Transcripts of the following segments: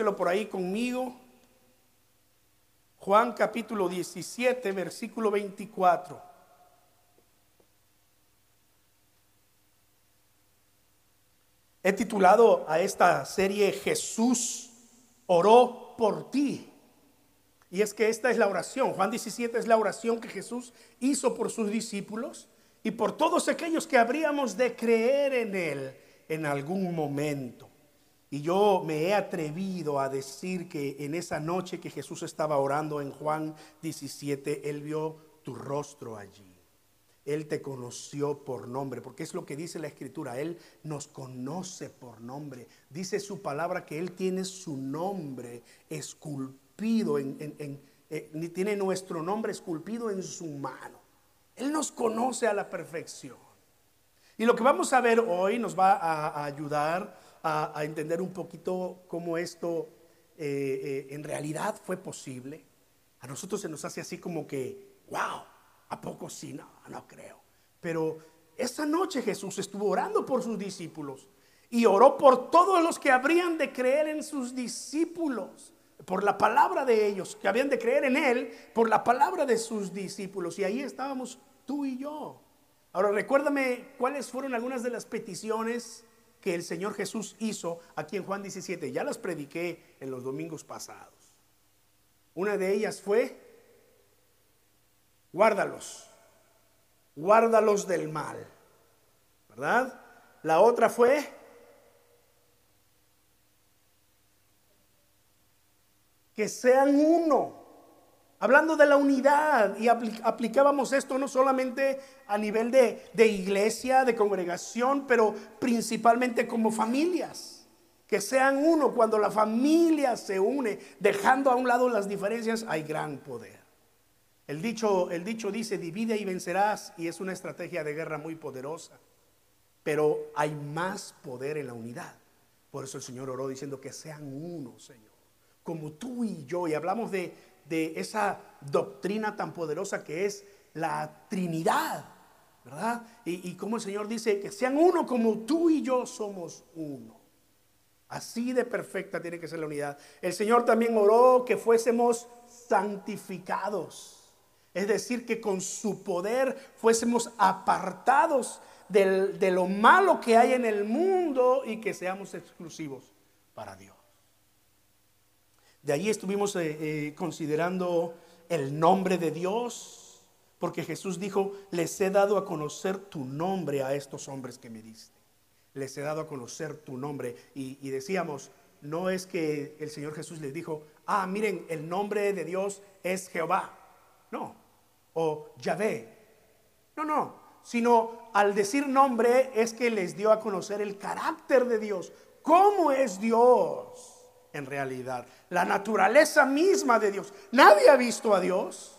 Por ahí conmigo. Juan capítulo 17, versículo 24. He titulado a esta serie Jesús oró por ti. Y es que esta es la oración. Juan 17 es la oración que Jesús hizo por sus discípulos y por todos aquellos que habríamos de creer en Él en algún momento. Y yo me he atrevido a decir que en esa noche que Jesús estaba orando en Juan 17, Él vio tu rostro allí. Él te conoció por nombre, porque es lo que dice la escritura, Él nos conoce por nombre. Dice su palabra que Él tiene su nombre esculpido, en, eh, tiene nuestro nombre esculpido en su mano. Él nos conoce a la perfección. Y lo que vamos a ver hoy nos va a, ayudar a, entender un poquito cómo esto eh, eh, en realidad fue posible. A nosotros se nos hace así como que, wow, ¿A poco sí? No, no creo. Pero esa noche Jesús estuvo orando por sus discípulos y oró por todos los que habrían de creer en sus discípulos, por la palabra de ellos, que habían de creer en Él, por la palabra de sus discípulos. Y ahí estábamos tú y yo. Ahora recuérdame cuáles fueron algunas de las peticiones que el Señor Jesús hizo aquí en Juan 17. Ya las prediqué en los domingos pasados. Una de ellas fue guárdalos, guárdalos del mal, ¿verdad? La otra fue, que sean uno. Hablando de la unidad, y aplicábamos esto no solamente a nivel de, de iglesia, de congregación, pero principalmente como familias. Que sean uno. Cuando la familia se une, dejando a un lado las diferencias, hay gran poder. El dicho, el dicho dice, divide y vencerás, y es una estrategia de guerra muy poderosa. Pero hay más poder en la unidad. Por eso el Señor oró diciendo que sean uno, Señor, como tú y yo. Y hablamos de, esa doctrina tan poderosa que es la Trinidad, ¿verdad? Y como el Señor dice, que sean uno como tú y yo somos uno. Así de perfecta tiene que ser la unidad. El Señor también oró que fuésemos santificados. Es decir, que con su poder fuésemos apartados de lo malo que hay en el mundo y que seamos exclusivos para Dios. De ahí estuvimos eh, eh, considerando el nombre de Dios, porque Jesús dijo, les he dado a conocer tu nombre a estos hombres que me diste. Les he dado a conocer tu nombre. Y, y decíamos, no es que el Señor Jesús les dijo, ah, miren, el nombre de Dios es Jehová. No, o Yahvé. No, no, sino al decir nombre es que les dio a conocer el carácter de Dios. ¿Cómo es Dios en realidad? La naturaleza misma de Dios. Nadie ha visto a Dios.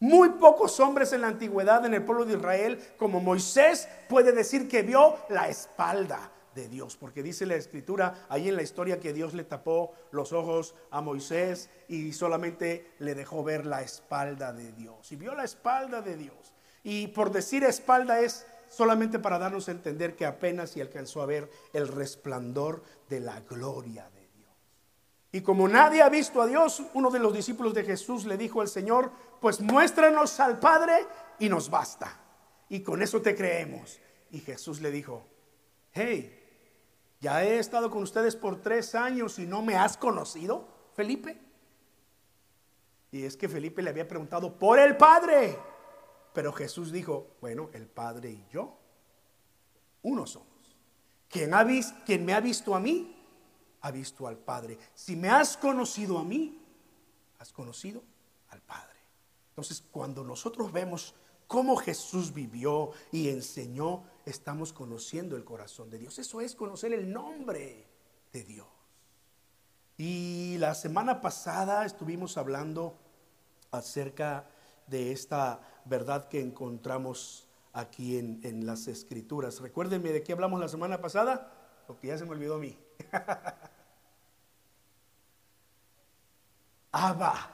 Muy pocos hombres en la antigüedad en el pueblo de Israel, como Moisés, puede decir que vio la espalda de Dios, porque dice la escritura ahí en la historia que Dios le tapó los ojos a Moisés y solamente le dejó ver la espalda de Dios. Y vio la espalda de Dios. Y por decir espalda es solamente para darnos a entender que apenas y alcanzó a ver el resplandor de la gloria de Dios. Y como nadie ha visto a Dios, uno de los discípulos de Jesús le dijo al Señor, pues muéstranos al Padre y nos basta. Y con eso te creemos. Y Jesús le dijo, hey, ya he estado con ustedes por tres años y no me has conocido, Felipe. Y es que Felipe le había preguntado por el Padre. Pero Jesús dijo, bueno, el Padre y yo, uno somos. Quien, ha visto, me ha visto a mí, ha visto al Padre. Si me has conocido a mí, has conocido al Padre. Entonces, cuando nosotros vemos cómo Jesús vivió y enseñó, estamos conociendo el corazón de Dios. Eso es conocer el nombre de Dios. Y la semana pasada estuvimos hablando acerca de esta verdad que encontramos aquí en, las escrituras. Recuérdenme de qué hablamos la semana pasada, porque ya se me olvidó a mí. Abba,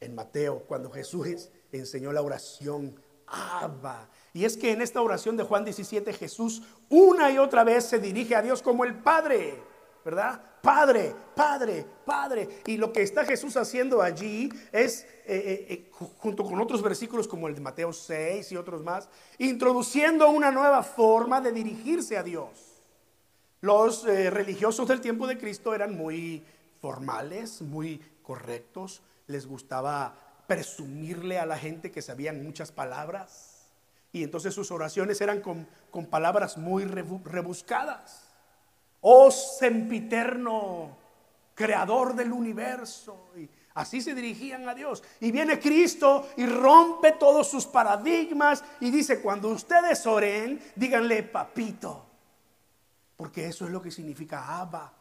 en Mateo, cuando Jesús enseñó la oración, Abba. Y es que en esta oración de Juan 17 Jesús una y otra vez se dirige a Dios como el Padre. ¿verdad? Padre, Padre, Padre. Y lo que está Jesús haciendo allí es, eh, eh, eh, junto con otros versículos como el de Mateo 6 y otros más, introduciendo una nueva forma de dirigirse a Dios. Los religiosos del tiempo de Cristo eran muy formales, muy correctos, les gustaba presumirle a la gente que sabían muchas palabras. Y entonces sus oraciones eran con, con palabras muy rebuscadas. Oh sempiterno, creador del universo. Y así se dirigían a Dios. Y viene Cristo y rompe todos sus paradigmas y dice, cuando ustedes oren, díganle papito. Porque eso es lo que significa Abba.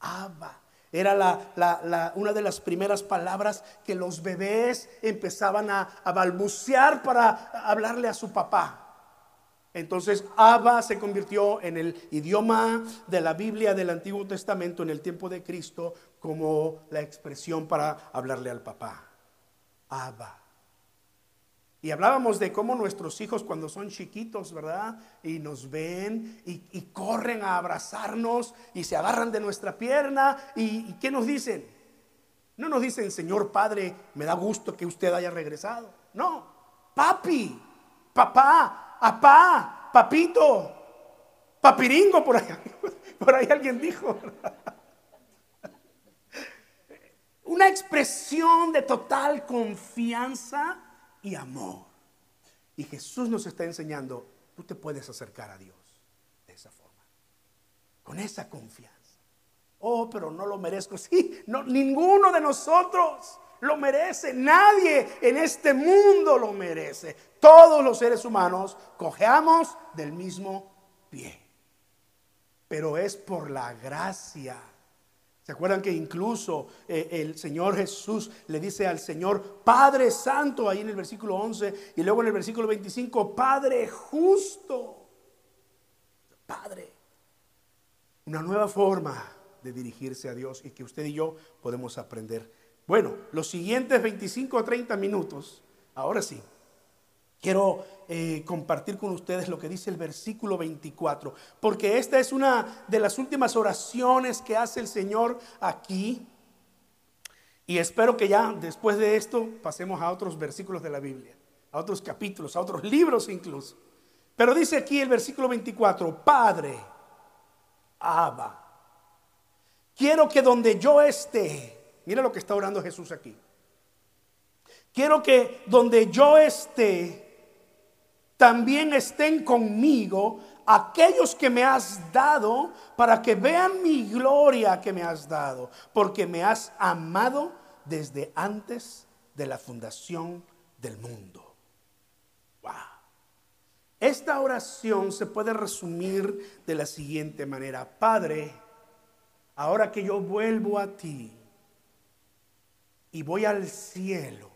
Abba. Era la, una de las primeras palabras que los bebés empezaban a, a balbucear para hablarle a su papá. Entonces, Abba se convirtió en el idioma de la Biblia del Antiguo Testamento en el tiempo de Cristo como la expresión para hablarle al papá. Abba. Y hablábamos de cómo nuestros hijos cuando son chiquitos, ¿verdad? Y nos ven y, corren a abrazarnos y se agarran de nuestra pierna. ¿Y, qué nos dicen? No nos dicen, Señor Padre, me da gusto que usted haya regresado. No, papi, papá, apá, papito, papiringo, por ahí, por ahí alguien dijo. Una expresión de total confianza y amor. Y Jesús nos está enseñando, tú te puedes acercar a Dios de esa forma, con esa confianza. Oh, pero no lo merezco. Sí, no, ninguno de nosotros lo merece. Nadie en este mundo lo merece. Todos los seres humanos cojeamos del mismo pie. Pero es por la gracia. ¿Se acuerdan que incluso eh, el Señor Jesús le dice al Señor, Padre Santo, ahí en el versículo 11, y luego en el versículo 25, Padre justo. Padre. Una nueva forma de dirigirse a Dios y que usted y yo podemos aprender bueno, los siguientes 25 o 30 minutos, ahora sí, quiero eh, compartir con ustedes lo que dice el versículo 24, porque esta es una de las últimas oraciones que hace el Señor aquí. Y espero que ya después de esto pasemos a otros versículos de la Biblia, a otros capítulos, a otros libros incluso. Pero dice aquí el versículo 24, Padre, Abba, quiero que donde yo esté, Mira lo que está orando Jesús aquí. Quiero que donde yo esté, también estén conmigo aquellos que me has dado para que vean mi gloria que me has dado, porque me has amado desde antes de la fundación del mundo. Wow. Esta oración se puede resumir de la siguiente manera. Padre, ahora que yo vuelvo a ti, y voy al cielo,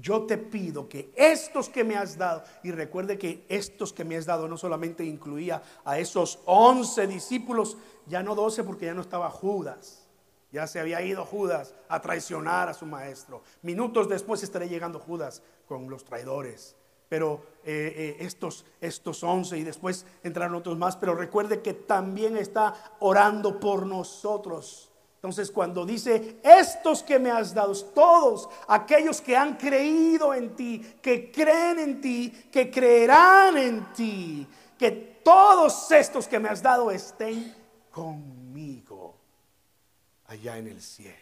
yo te pido que estos que me has dado, y recuerde que estos que me has dado no solamente incluía a esos once discípulos, ya no doce porque ya no estaba Judas, ya se había ido Judas a traicionar a su maestro. Minutos después estaré llegando Judas con los traidores. Pero eh, eh, estos, estos once y después entraron otros más. Pero recuerde que también está orando por nosotros entonces cuando dice, estos que me has dado, todos aquellos que han creído en ti, que creen en ti, que creerán en ti, que todos estos que me has dado estén conmigo allá en el cielo.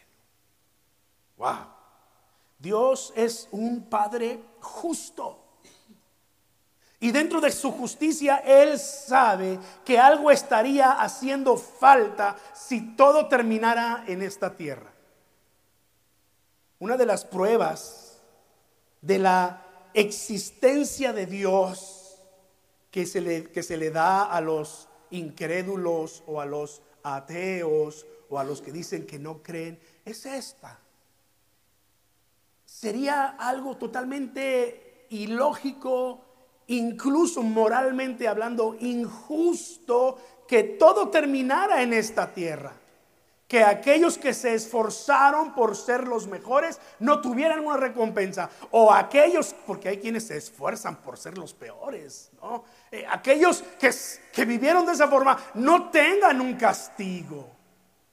Wow. Dios es un Padre justo. Y dentro de su justicia, Él sabe que algo estaría haciendo falta si todo terminara en esta tierra. Una de las pruebas de la existencia de Dios que se le, que se le da a los incrédulos o a los ateos o a los que dicen que no creen es esta. Sería algo totalmente ilógico incluso moralmente hablando, injusto que todo terminara en esta tierra. que aquellos que se esforzaron por ser los mejores no tuvieran una recompensa. O aquellos, porque hay quienes se esfuerzan por ser los peores, ¿no? Eh, aquellos que, que vivieron de esa forma no tengan un castigo.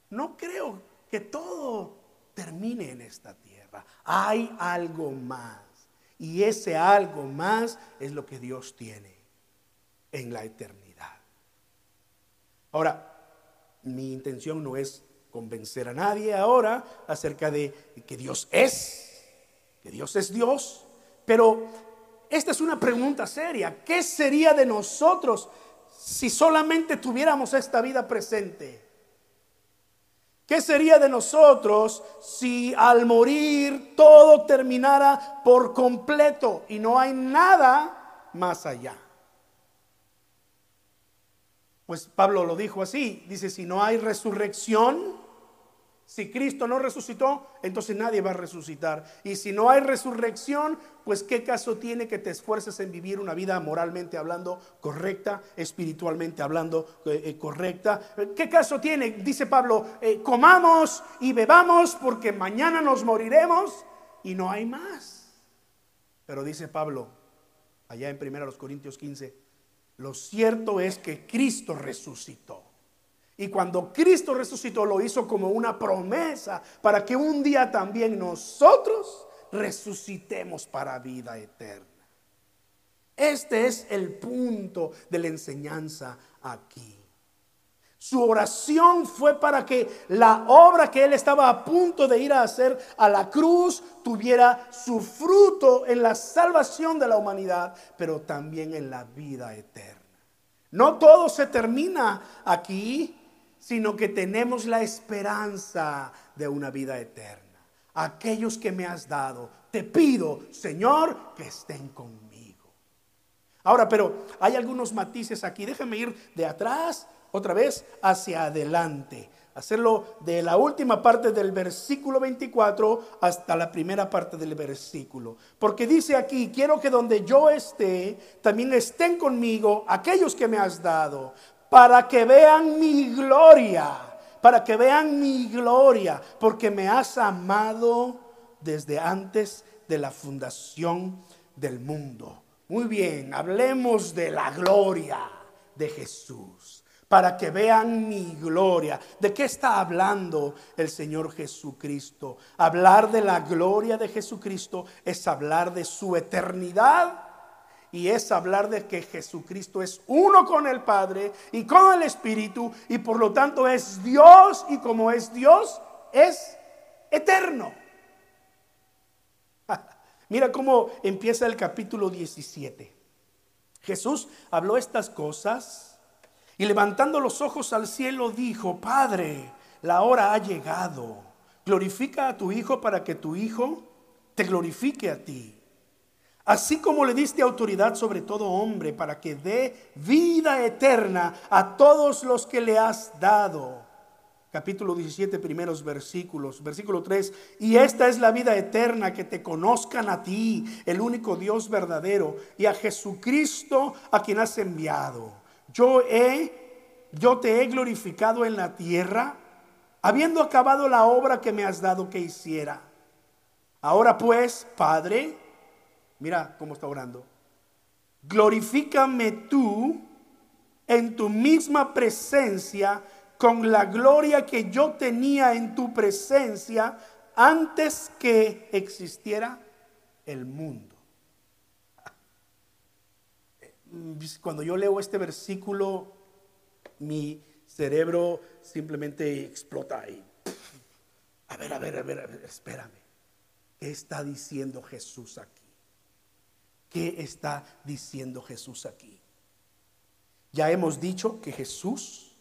No creo que todo termine en esta tierra. Hay algo más. Y ese algo más es lo que Dios tiene en la eternidad. Ahora, mi intención no es convencer a nadie ahora acerca de que Dios es, que Dios es Dios, pero esta es una pregunta seria. ¿Qué sería de nosotros si solamente tuviéramos esta vida presente? ¿Qué sería de nosotros si al morir todo terminara por completo y no hay nada más allá? Pues Pablo lo dijo así, dice, si no hay resurrección, si Cristo no resucitó, entonces nadie va a resucitar. Y si no hay resurrección, pues qué caso tiene que te esfuerces en vivir una vida moralmente hablando correcta, espiritualmente hablando eh, eh, correcta. ¿Qué caso tiene? Dice Pablo, eh, comamos y bebamos porque mañana nos moriremos y no hay más. Pero dice Pablo, allá en 1 Corintios 15, lo cierto es que Cristo resucitó. Y cuando Cristo resucitó lo hizo como una promesa para que un día también nosotros resucitemos para vida eterna. Este es el punto de la enseñanza aquí. Su oración fue para que la obra que él estaba a punto de ir a hacer a la cruz tuviera su fruto en la salvación de la humanidad, pero también en la vida eterna. No todo se termina aquí sino que tenemos la esperanza de una vida eterna. Aquellos que me has dado, te pido, Señor, que estén conmigo. Ahora, pero hay algunos matices aquí. Déjame ir de atrás otra vez hacia adelante. Hacerlo de la última parte del versículo 24 hasta la primera parte del versículo. Porque dice aquí, quiero que donde yo esté, también estén conmigo aquellos que me has dado, para que vean mi gloria, para que vean mi gloria, porque me has amado desde antes de la fundación del mundo. Muy bien, hablemos de la gloria de Jesús, para que vean mi gloria. ¿De qué está hablando el Señor Jesucristo? Hablar de la gloria de Jesucristo es hablar de su eternidad y es hablar de que Jesucristo es uno con el Padre y con el Espíritu y por lo tanto es Dios y como es Dios es eterno. Mira cómo empieza el capítulo 17. Jesús habló estas cosas y levantando los ojos al cielo dijo, Padre, la hora ha llegado. Glorifica a tu Hijo para que tu Hijo te glorifique a ti Así como le diste autoridad sobre todo hombre para que dé vida eterna a todos los que le has dado. Capítulo 17, primeros versículos. Versículo 3. Y esta es la vida eterna, que te conozcan a ti, el único Dios verdadero, y a Jesucristo a quien has enviado. Yo he, yo te he glorificado en la tierra, habiendo acabado la obra que me has dado que hiciera. Ahora pues, Padre, Mira cómo está orando. Glorifícame tú en tu misma presencia con la gloria que yo tenía en tu presencia antes que existiera el mundo. Cuando yo leo este versículo, mi cerebro simplemente explota ahí. A ver, a ver, a ver, a ver, espérame. ¿Qué está diciendo Jesús aquí? ¿Qué está diciendo Jesús aquí? Ya hemos dicho que Jesús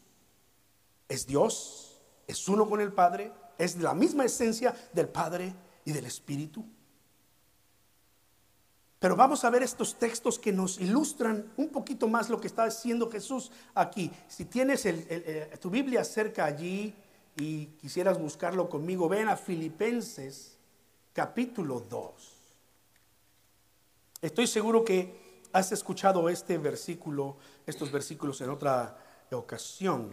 es Dios, es uno con el Padre, es la misma esencia del Padre y del Espíritu. Pero vamos a ver estos textos que nos ilustran un poquito más lo que está haciendo Jesús aquí. Si tienes tu Biblia cerca allí y quisieras buscarlo conmigo, ven a Filipenses capítulo 2. Estoy seguro que has escuchado este versículo, estos versículos en otra ocasión.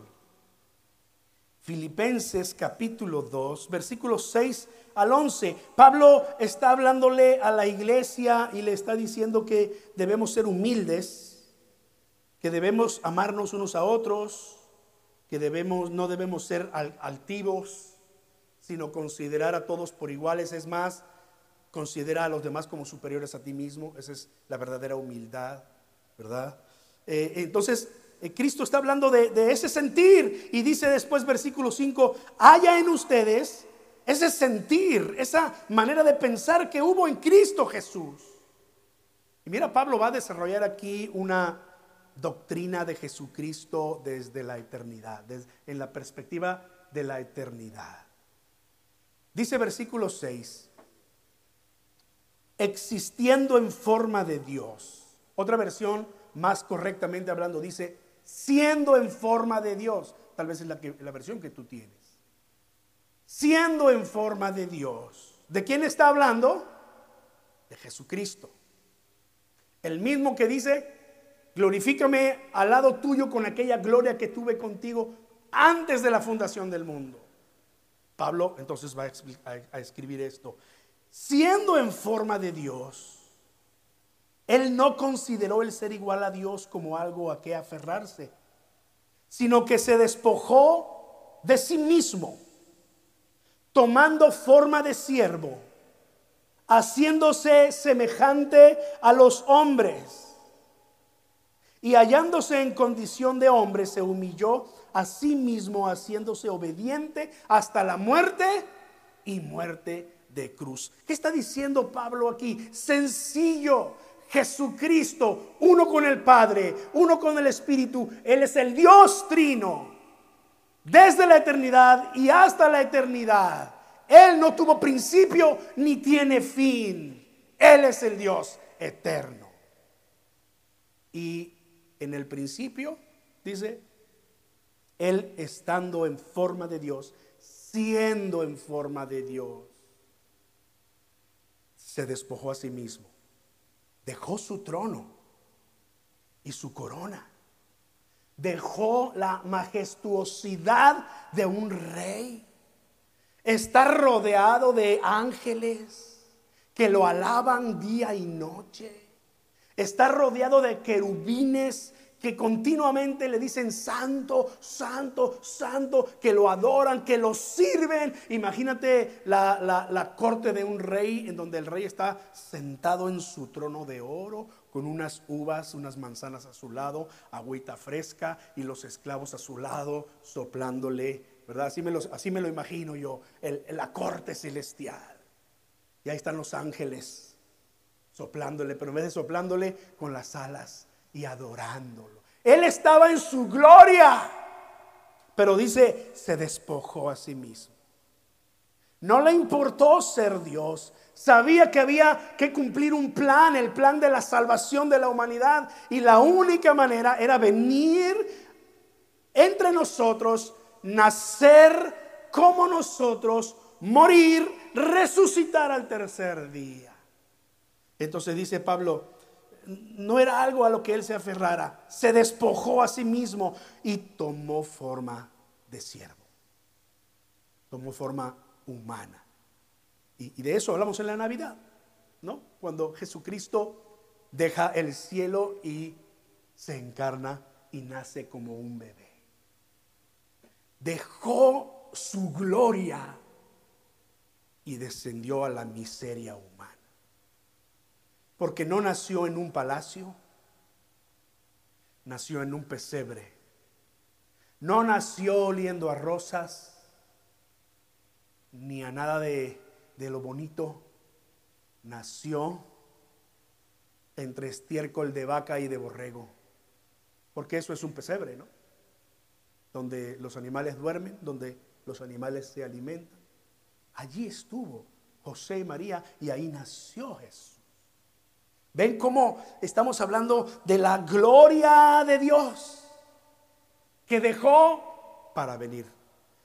Filipenses capítulo 2, versículos 6 al 11. Pablo está hablándole a la iglesia y le está diciendo que debemos ser humildes, que debemos amarnos unos a otros, que debemos, no debemos ser altivos, sino considerar a todos por iguales. Es más, considera a los demás como superiores a ti mismo. Esa es la verdadera humildad, ¿verdad? Eh, entonces, eh, Cristo está hablando de, de, ese sentir y dice después, versículo 5, haya en ustedes ese sentir, esa manera de pensar que hubo en Cristo Jesús. Y mira, Pablo va a desarrollar aquí una doctrina de Jesucristo desde la eternidad, desde, en la perspectiva de la eternidad. Dice versículo 6, existiendo en forma de Dios. Otra versión, más correctamente hablando, dice, siendo en forma de Dios. Tal vez es la, versión que tú tienes siendo en forma de Dios. ¿De quién está hablando? De Jesucristo. El mismo que dice, glorifícame al lado tuyo con aquella gloria que tuve contigo antes de la fundación del mundo. Pablo entonces va a, escribir esto. Siendo en forma de Dios, él no consideró el ser igual a Dios como algo a que aferrarse, sino que se despojó de sí mismo tomando forma de siervo, haciéndose semejante a los hombres. Y hallándose en condición de hombre, se humilló a sí mismo, haciéndose obediente hasta la muerte y muerte cruz. ¿Qué está diciendo Pablo aquí? Sencillo. Jesucristo, uno con el Padre, uno con el Espíritu. Él es el Dios trino desde la eternidad y hasta la eternidad. Él no tuvo principio ni tiene fin. Él es el Dios eterno. Y en el principio, dice, Él estando en forma de Dios, siendo en forma de Dios, se despojó a sí mismo. Dejó su trono y su corona dejó la majestuosidad de un rey. Está rodeado de ángeles que lo alaban día y noche. Está rodeado de querubines que continuamente le dicen santo, santo, santo, que lo adoran, que lo sirven. Imagínate la, la, corte de un rey en donde el rey está sentado en su trono de oro con unas uvas, unas manzanas a su lado, agüita fresca y los esclavos a su lado soplándole, ¿verdad? Así me, así me lo imagino yo, la corte celestial. Y ahí están los ángeles soplándole, pero en vez de soplándole con las alas y adorándolo. Él estaba en su gloria, pero dice, se despojó a sí mismo. No le importó ser Dios. Sabía que había que cumplir un plan, el plan de la salvación de la humanidad. Y la única manera era venir entre nosotros, nacer como nosotros, morir, resucitar al tercer día. Entonces dice Pablo, no era algo a lo que él se aferrara, se despojó a sí mismo y tomó forma de siervo, tomó forma humana. Y, de eso hablamos en la Navidad, ¿no? Cuando Jesucristo deja el cielo y se encarna y nace como un bebé. Dejó su gloria y descendió a la miseria humana porque no nació en un palacio, nació en un pesebre. No nació oliendo a rosas, ni a nada de, de lo bonito. Nació entre estiércol de vaca y de borrego. Porque eso es un pesebre, ¿no? Donde los animales duermen, donde los animales se alimentan. Allí estuvo José y María y ahí nació Jesús. ¿Ven cómo estamos hablando de la gloria de Dios que dejó para venir?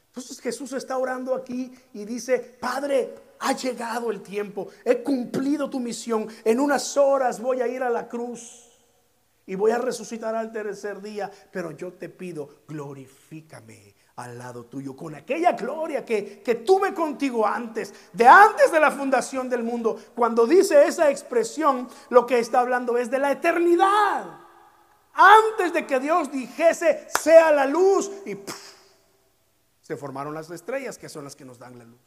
Entonces Jesús está orando aquí y dice, Padre, ha llegado el tiempo, he cumplido tu misión, en unas horas voy a ir a la cruz y voy a resucitar al tercer día, pero yo te pido, glorifícame al lado tuyo, con aquella gloria que, que, tuve contigo antes, de antes de la fundación del mundo. Cuando dice esa expresión, lo que está hablando es de la eternidad. Antes de que Dios dijese, sea la luz, y se formaron las estrellas, que son las que nos dan la luz.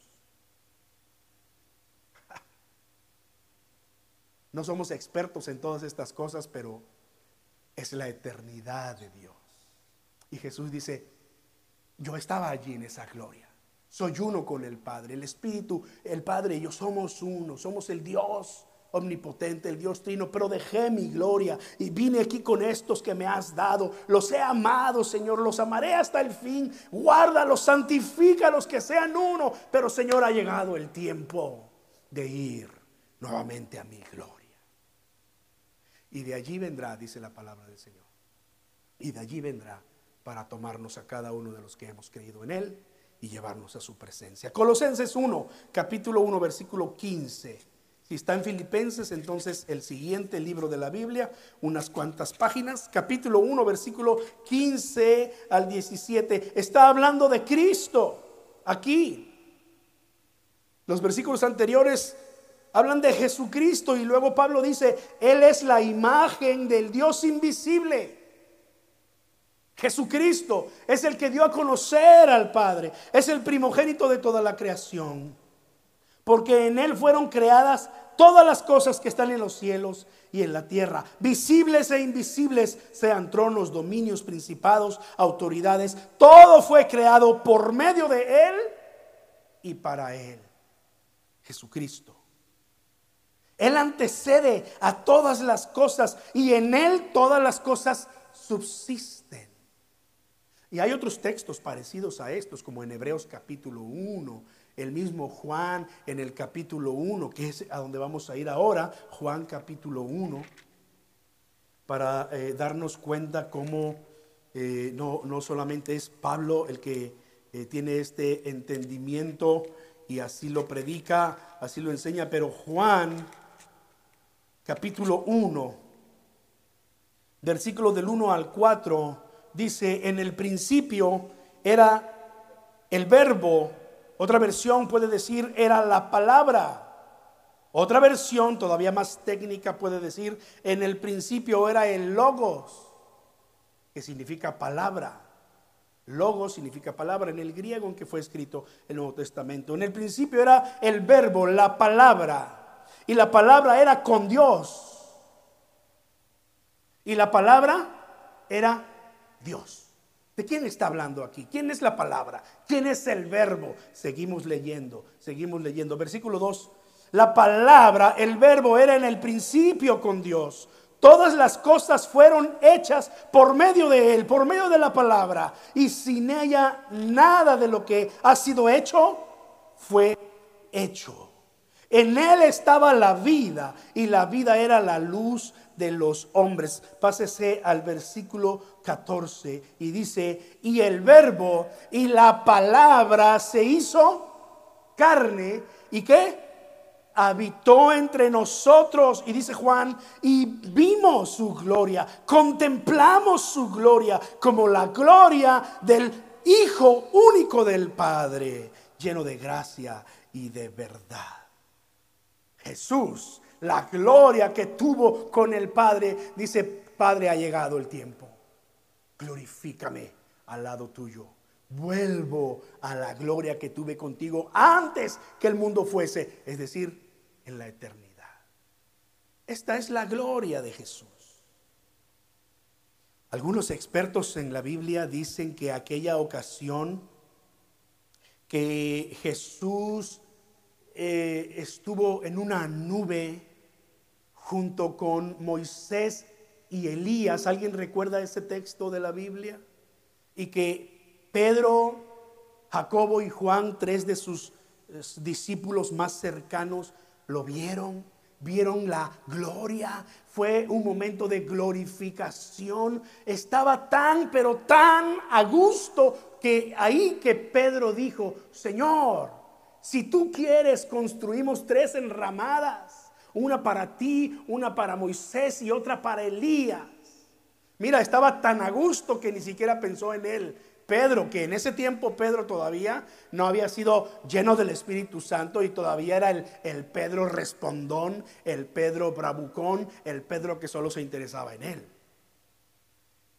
No somos expertos en todas estas cosas, pero es la eternidad de Dios. Y Jesús dice, yo estaba allí en esa gloria. Soy uno con el Padre. El Espíritu, el Padre y yo somos uno. Somos el Dios omnipotente, el Dios trino. Pero dejé mi gloria y vine aquí con estos que me has dado. Los he amado, Señor. Los amaré hasta el fin. Guárdalos, santifícalos, que sean uno. Pero, Señor, ha llegado el tiempo de ir nuevamente a mi gloria. Y de allí vendrá, dice la palabra del Señor. Y de allí vendrá para tomarnos a cada uno de los que hemos creído en Él y llevarnos a su presencia. Colosenses 1, capítulo 1, versículo 15. Si está en Filipenses, entonces el siguiente libro de la Biblia, unas cuantas páginas, capítulo 1, versículo 15 al 17, está hablando de Cristo aquí. Los versículos anteriores hablan de Jesucristo y luego Pablo dice, Él es la imagen del Dios invisible. Jesucristo es el que dio a conocer al Padre, es el primogénito de toda la creación, porque en Él fueron creadas todas las cosas que están en los cielos y en la tierra, visibles e invisibles, sean tronos, dominios, principados, autoridades, todo fue creado por medio de Él y para Él, Jesucristo. Él antecede a todas las cosas y en Él todas las cosas subsisten. Y hay otros textos parecidos a estos, como en Hebreos capítulo 1, el mismo Juan en el capítulo 1, que es a donde vamos a ir ahora, Juan capítulo 1, para eh, darnos cuenta cómo eh, no, no, solamente es Pablo el que eh, tiene este entendimiento y así lo predica, así lo enseña, pero Juan capítulo 1, versículo del 1 al 4, dice, en el principio era el verbo, otra versión puede decir era la palabra. Otra versión, todavía más técnica, puede decir, en el principio era el logos, que significa palabra. Logos significa palabra en el griego en que fue escrito el Nuevo Testamento. En el principio era el verbo, la palabra. Y la palabra era con Dios. Y la palabra era Dios. ¿De quién está hablando aquí? ¿Quién es la palabra? ¿Quién es el verbo? Seguimos leyendo, seguimos leyendo. Versículo 2. La palabra, el verbo era en el principio con Dios. Todas las cosas fueron hechas por medio de Él, por medio de la palabra. Y sin ella nada de lo que ha sido hecho fue hecho. En Él estaba la vida y la vida era la luz de los hombres. Pásese al versículo 14 y dice, y el verbo y la palabra se hizo carne y qué? Habitó entre nosotros y dice Juan, y vimos su gloria, contemplamos su gloria como la gloria del Hijo único del Padre, lleno de gracia y de verdad. Jesús la gloria que tuvo con el Padre, dice, Padre, ha llegado el tiempo. Glorifícame al lado tuyo. Vuelvo a la gloria que tuve contigo antes que el mundo fuese, es decir, en la eternidad. Esta es la gloria de Jesús. Algunos expertos en la Biblia dicen que aquella ocasión que Jesús eh, estuvo en una nube junto con Moisés y Elías. ¿Alguien recuerda ese texto de la Biblia? Y que Pedro, Jacobo y Juan, tres de sus discípulos más cercanos, lo vieron, vieron la gloria. Fue un momento de glorificación. Estaba tan, pero tan a gusto que ahí que Pedro dijo, Señor, si tú quieres, construimos tres enramadas. Una para ti, una para Moisés y otra para Elías. Mira, estaba tan a gusto que ni siquiera pensó en él, Pedro, que en ese tiempo Pedro todavía no había sido lleno del Espíritu Santo y todavía era el, el, Pedro respondón, el Pedro bravucón, el Pedro que solo se interesaba en él.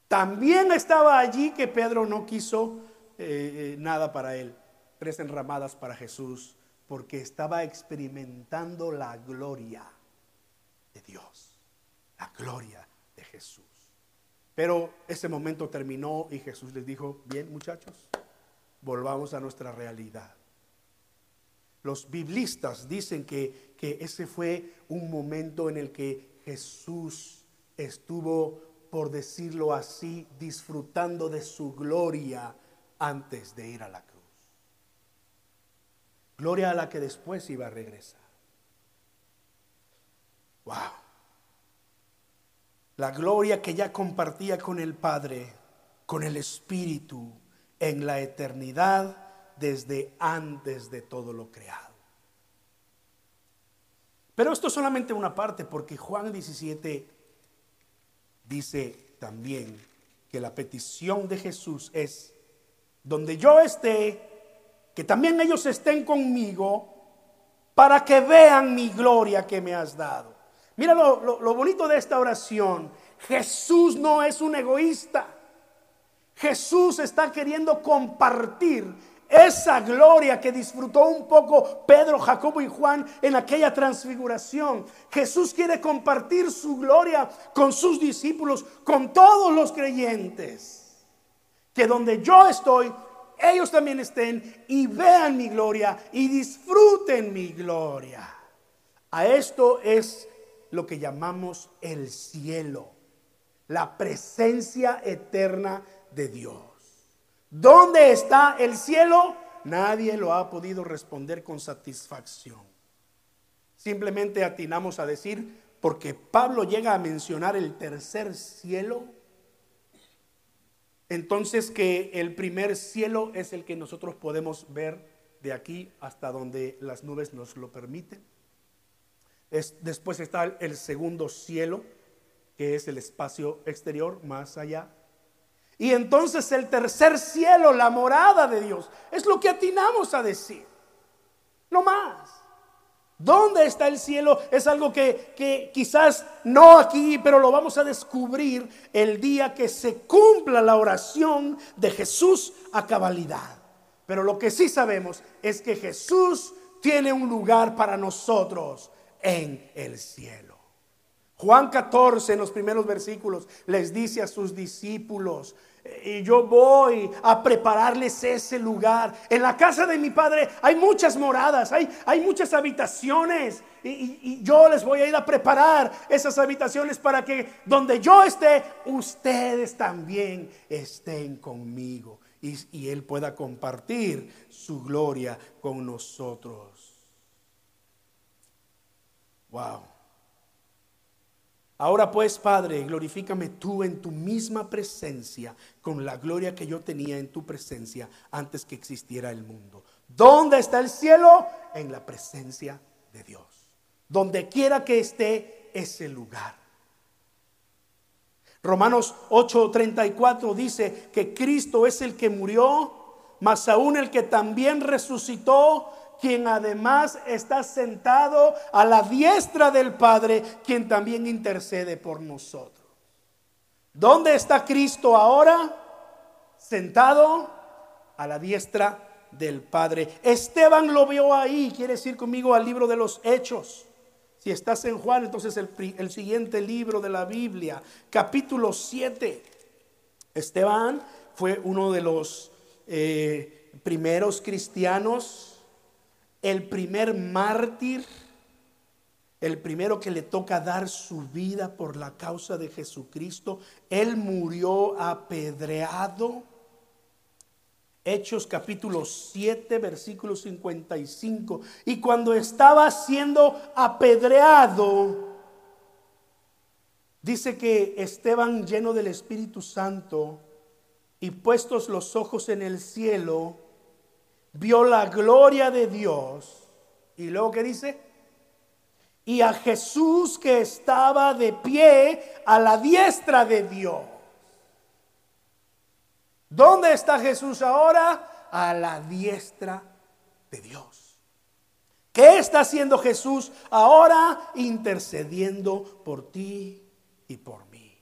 También estaba allí que Pedro no quiso eh, eh, nada para él, tres enramadas para Jesús, porque estaba experimentando la gloria de Dios, la gloria de Jesús. Pero ese momento terminó y Jesús les dijo, bien muchachos, volvamos a nuestra realidad. Los biblistas dicen que, que ese fue un momento en el que Jesús estuvo, por decirlo así, disfrutando de su gloria antes de ir a la. Gloria a la que después iba a regresar. Wow la gloria que ya compartía con el Padre, con el Espíritu, en la eternidad desde antes de todo lo creado. Pero esto es solamente una parte, porque Juan 17 dice también que la petición de Jesús es, donde yo esté, que también ellos estén conmigo, para que vean mi gloria que me has dado. Mira lo, bonito de esta oración. Jesús no es un egoísta. Jesús está queriendo compartir esa gloria que disfrutó un poco Pedro, Jacobo y Juan en aquella transfiguración. Jesús quiere compartir su gloria con sus discípulos, con todos los creyentes. Que donde yo estoy, ellos también estén y vean mi gloria y disfruten mi gloria. A esto es lo que llamamos el cielo, la presencia eterna de Dios. ¿Dónde está el cielo? Nadie lo ha podido responder con satisfacción. Simplemente atinamos a decir, porque Pablo llega a mencionar el tercer cielo, entonces que el primer cielo es el que nosotros podemos ver de aquí hasta donde las nubes nos lo permiten después está el segundo cielo, que es el espacio exterior, más allá. Y entonces el tercer cielo, la morada de Dios, es lo que atinamos a decir. No más. ¿Dónde está el cielo? Es algo que, que, quizás no aquí, pero lo vamos a descubrir el día que se cumpla la oración de Jesús a cabalidad. Pero lo que sí sabemos es que Jesús tiene un lugar para nosotros en el cielo. Juan 14 en los primeros versículos les dice a sus discípulos, y yo voy a prepararles ese lugar. En la casa de mi padre hay muchas moradas, hay, hay muchas habitaciones. Y, y, yo les voy a ir a preparar esas habitaciones para que donde yo esté, ustedes también estén conmigo. Y, y Él pueda compartir su gloria con nosotros. Wow. Ahora pues, Padre, glorifícame tú en tu misma presencia, con la gloria que yo tenía en tu presencia antes que existiera el mundo. ¿Dónde está el cielo? En la presencia de Dios. Donde quiera que esté ese lugar. Romanos 8:34 dice que Cristo es el que murió, mas aún el que también resucitó quien además está sentado a la diestra del Padre, quien también intercede por nosotros. ¿Dónde está Cristo ahora? Sentado a la diestra del Padre. Esteban lo vio ahí, quiere decir conmigo al libro de los Hechos. Si estás en Juan, entonces el, siguiente libro de la Biblia, capítulo 7. Esteban fue uno de los eh, primeros cristianos el primer mártir, el primero que le toca dar su vida por la causa de Jesucristo, él murió apedreado. Hechos capítulo 7, versículo 55. Y cuando estaba siendo apedreado, dice que Esteban lleno del Espíritu Santo y puestos los ojos en el cielo, vio la gloria de Dios. Y luego que dice, y a Jesús que estaba de pie a la diestra de Dios. ¿Dónde está Jesús ahora? A la diestra de Dios. ¿Qué está haciendo Jesús ahora? Intercediendo por ti y por mí.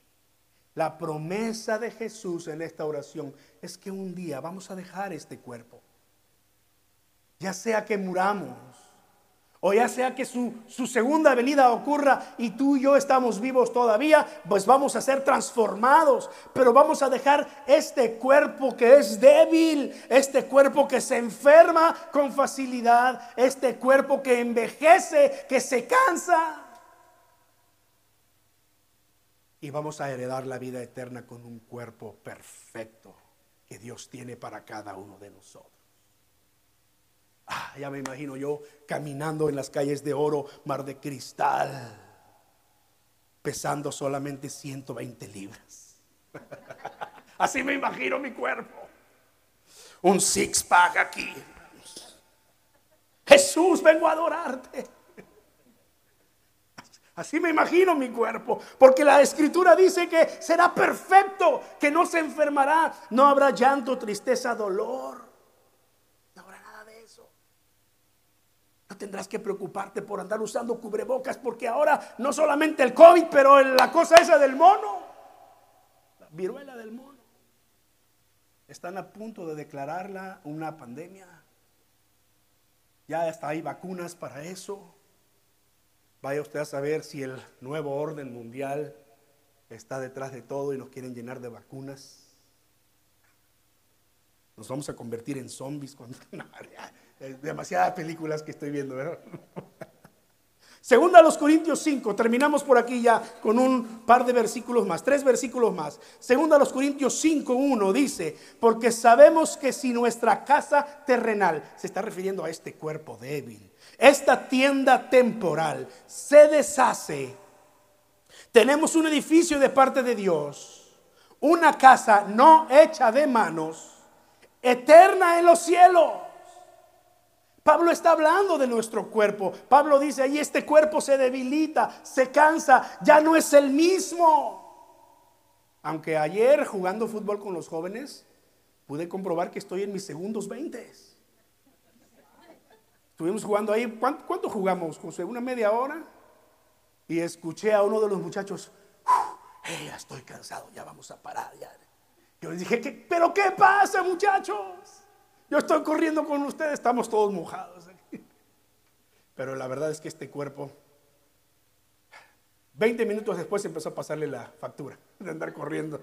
La promesa de Jesús en esta oración es que un día vamos a dejar este cuerpo. Ya sea que muramos o ya sea que su, segunda venida ocurra y tú y yo estamos vivos todavía, pues vamos a ser transformados. Pero vamos a dejar este cuerpo que es débil, este cuerpo que se enferma con facilidad, este cuerpo que envejece, que se cansa. Y vamos a heredar la vida eterna con un cuerpo perfecto que Dios tiene para cada uno de nosotros. Ah, ya me imagino yo caminando en las calles de oro, mar de cristal, pesando solamente 120 libras. Así me imagino mi cuerpo. Un six pack aquí. Jesús, vengo a adorarte. Así me imagino mi cuerpo, porque la escritura dice que será perfecto, que no se enfermará, no habrá llanto, tristeza, dolor. Tendrás que preocuparte por andar usando cubrebocas porque ahora no solamente el COVID, pero la cosa esa del mono, la viruela del mono, están a punto de declararla una pandemia. Ya hasta hay vacunas para eso. Vaya usted a saber si el nuevo orden mundial está detrás de todo y nos quieren llenar de vacunas. Nos vamos a convertir en zombies cuando... demasiadas películas que estoy viendo, ¿verdad? Segunda a los Corintios 5, terminamos por aquí ya con un par de versículos más, tres versículos más. Segunda a los Corintios 5, 1 dice, porque sabemos que si nuestra casa terrenal, se está refiriendo a este cuerpo débil, esta tienda temporal se deshace, tenemos un edificio de parte de Dios, una casa no hecha de manos, eterna en los cielos. Pablo está hablando de nuestro cuerpo. Pablo dice, ahí este cuerpo se debilita, se cansa, ya no es el mismo. Aunque ayer jugando fútbol con los jóvenes, pude comprobar que estoy en mis segundos 20. Estuvimos jugando ahí, ¿cuánto, jugamos? ¿Una media hora? Y escuché a uno de los muchachos, ya estoy cansado, ya vamos a parar. Yo les dije, ¿pero qué pasa muchachos? Yo estoy corriendo con ustedes, estamos todos mojados. Pero la verdad es que este cuerpo, 20 minutos después empezó a pasarle la factura de andar corriendo.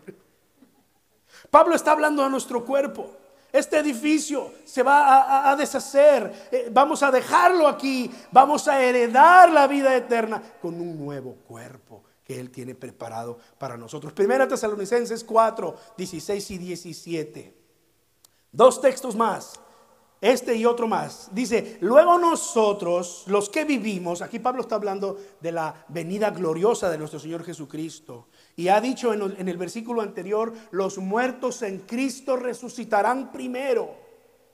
Pablo está hablando a nuestro cuerpo. Este edificio se va a, deshacer. Eh, vamos a dejarlo aquí. Vamos a heredar la vida eterna con un nuevo cuerpo que Él tiene preparado para nosotros. Primera Tesalonicenses 4, 16 y 17. Dos textos más, este y otro más. Dice, luego nosotros, los que vivimos, aquí Pablo está hablando de la venida gloriosa de nuestro Señor Jesucristo. Y ha dicho en el versículo anterior, los muertos en Cristo resucitarán primero.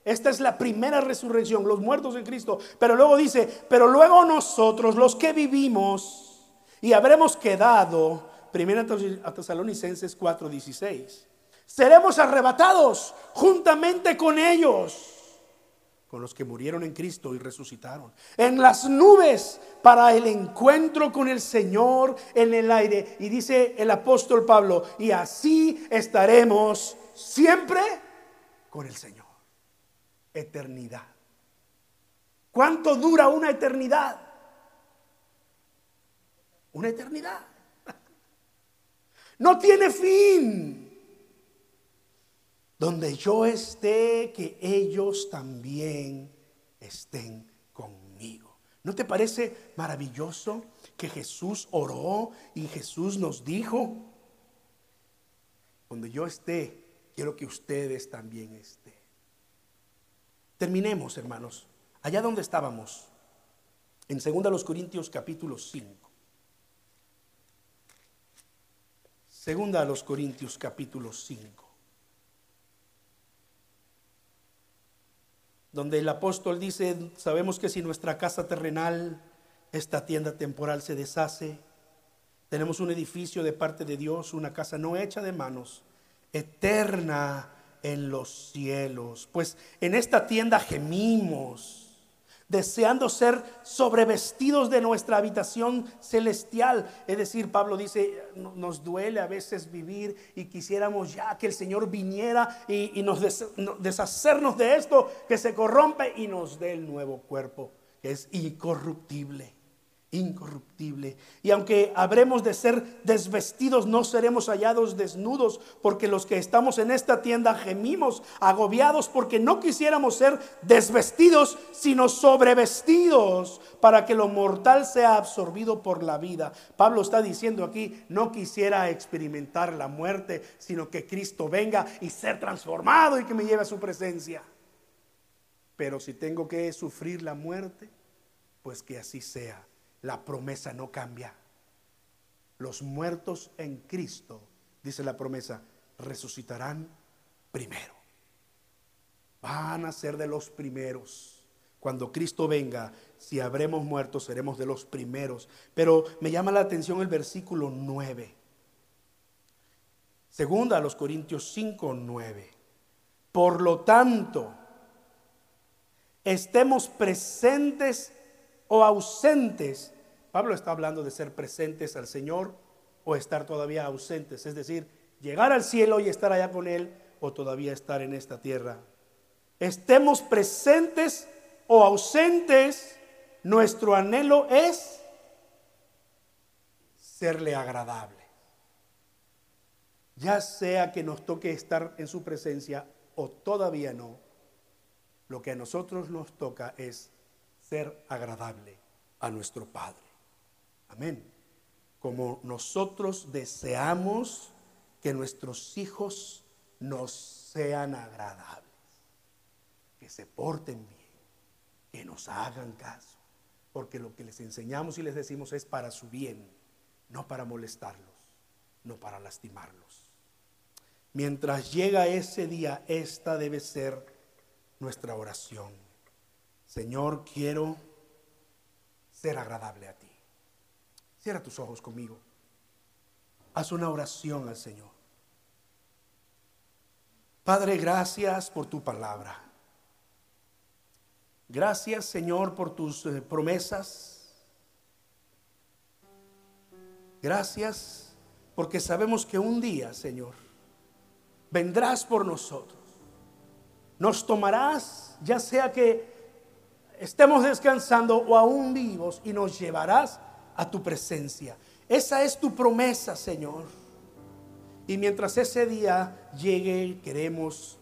Esta es la primera resurrección, los muertos en Cristo. Pero luego dice, pero luego nosotros, los que vivimos y habremos quedado, primera Tesalonicenses 4:16 seremos arrebatados juntamente con ellos, con los que murieron en Cristo y resucitaron, en las nubes para el encuentro con el Señor en el aire. Y dice el apóstol Pablo, y así estaremos siempre con el Señor. Eternidad. ¿Cuánto dura una eternidad? Una eternidad. No tiene fin donde yo esté, que ellos también estén conmigo. ¿No te parece maravilloso que Jesús oró y Jesús nos dijo, donde yo esté, quiero que ustedes también estén? Terminemos, hermanos, allá donde estábamos, en 2 Corintios capítulo 5. Segunda los Corintios capítulo 5. Donde el apóstol dice, sabemos que si nuestra casa terrenal, esta tienda temporal se deshace, tenemos un edificio de parte de Dios, una casa no hecha de manos, eterna en los cielos. Pues en esta tienda gemimos deseando ser sobrevestidos de nuestra habitación celestial. Es decir, Pablo dice, nos duele a veces vivir y quisiéramos ya que el Señor viniera y, nos deshacernos de esto que se corrompe y nos dé el nuevo cuerpo, que es incorruptible incorruptible. Y aunque habremos de ser desvestidos, no seremos hallados desnudos, porque los que estamos en esta tienda gemimos, agobiados, porque no quisiéramos ser desvestidos, sino sobrevestidos, para que lo mortal sea absorbido por la vida. Pablo está diciendo aquí, no quisiera experimentar la muerte, sino que Cristo venga y ser transformado y que me lleve a su presencia. Pero si tengo que sufrir la muerte, pues que así sea la promesa no cambia. Los muertos en Cristo, dice la promesa, resucitarán primero. Van a ser de los primeros. Cuando Cristo venga, si habremos muerto, seremos de los primeros. Pero me llama la atención el versículo 9. Segunda a los Corintios 5, 9. Por lo tanto, estemos presentes o ausentes. Pablo está hablando de ser presentes al Señor o estar todavía ausentes, es decir, llegar al cielo y estar allá con Él o todavía estar en esta tierra. Estemos presentes o ausentes, nuestro anhelo es serle agradable. Ya sea que nos toque estar en su presencia o todavía no, lo que a nosotros nos toca es ser agradable a nuestro Padre. Amén. Como nosotros deseamos que nuestros hijos nos sean agradables, que se porten bien, que nos hagan caso, porque lo que les enseñamos y les decimos es para su bien, no para molestarlos, no para lastimarlos. Mientras llega ese día, esta debe ser nuestra oración. Señor, quiero ser agradable a ti. Cierra tus ojos conmigo. Haz una oración al Señor. Padre, gracias por tu palabra. Gracias, Señor, por tus eh, promesas. Gracias porque sabemos que un día, Señor, vendrás por nosotros. Nos tomarás, ya sea que estemos descansando o aún vivos y nos llevarás a tu presencia. Esa es tu promesa, Señor. Y mientras ese día llegue, queremos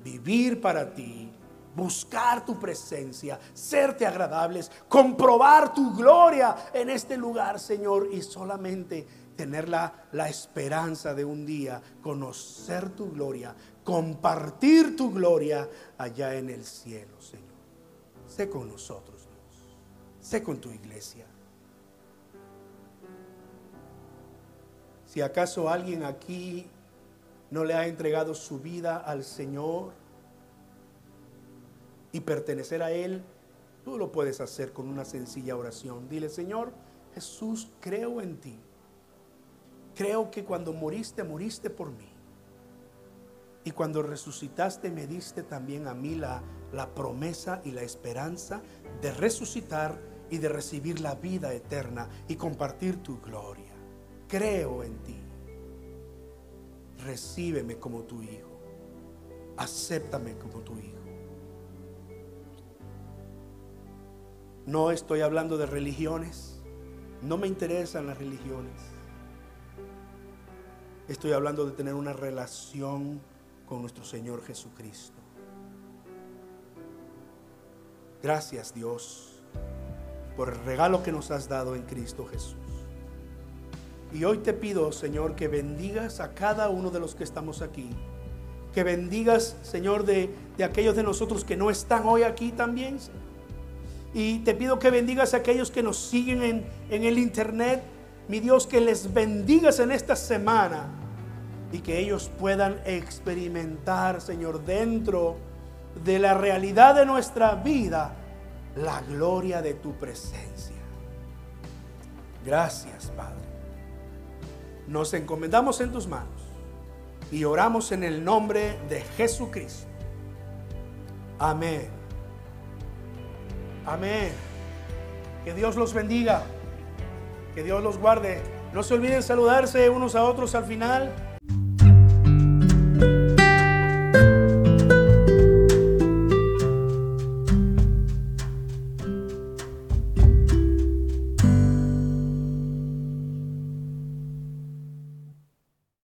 vivir para ti, buscar tu presencia, serte agradables, comprobar tu gloria en este lugar, Señor, y solamente tener la, la, esperanza de un día conocer tu gloria, compartir tu gloria allá en el cielo, Señor. Sé con nosotros, Dios. Sé con tu iglesia. Si acaso alguien aquí no le ha entregado su vida al Señor y pertenecer a Él, tú lo puedes hacer con una sencilla oración. Dile, Señor, Jesús, creo en ti. Creo que cuando moriste, moriste por mí. Y cuando resucitaste, me diste también a mí la la promesa y la esperanza de resucitar y de recibir la vida eterna y compartir tu gloria. Creo en ti. Recíbeme como tu hijo. Acéptame como tu hijo. No estoy hablando de religiones. No me interesan las religiones. Estoy hablando de tener una relación con nuestro Señor Jesucristo. Gracias Dios por el regalo que nos has dado en Cristo Jesús. Y hoy te pido, Señor, que bendigas a cada uno de los que estamos aquí. Que bendigas, Señor, de, aquellos de nosotros que no están hoy aquí también. Y te pido que bendigas a aquellos que nos siguen en, en el internet. Mi Dios, que les bendigas en esta semana y que ellos puedan experimentar, Señor, dentro de la realidad de nuestra vida la gloria de tu presencia. Gracias, Padre. Nos encomendamos en tus manos Y oramos en el nombre de Jesucristo. Amén. Amén. Que Dios los bendiga. Que Dios los guarde. No se olviden saludarse unos a otros al final.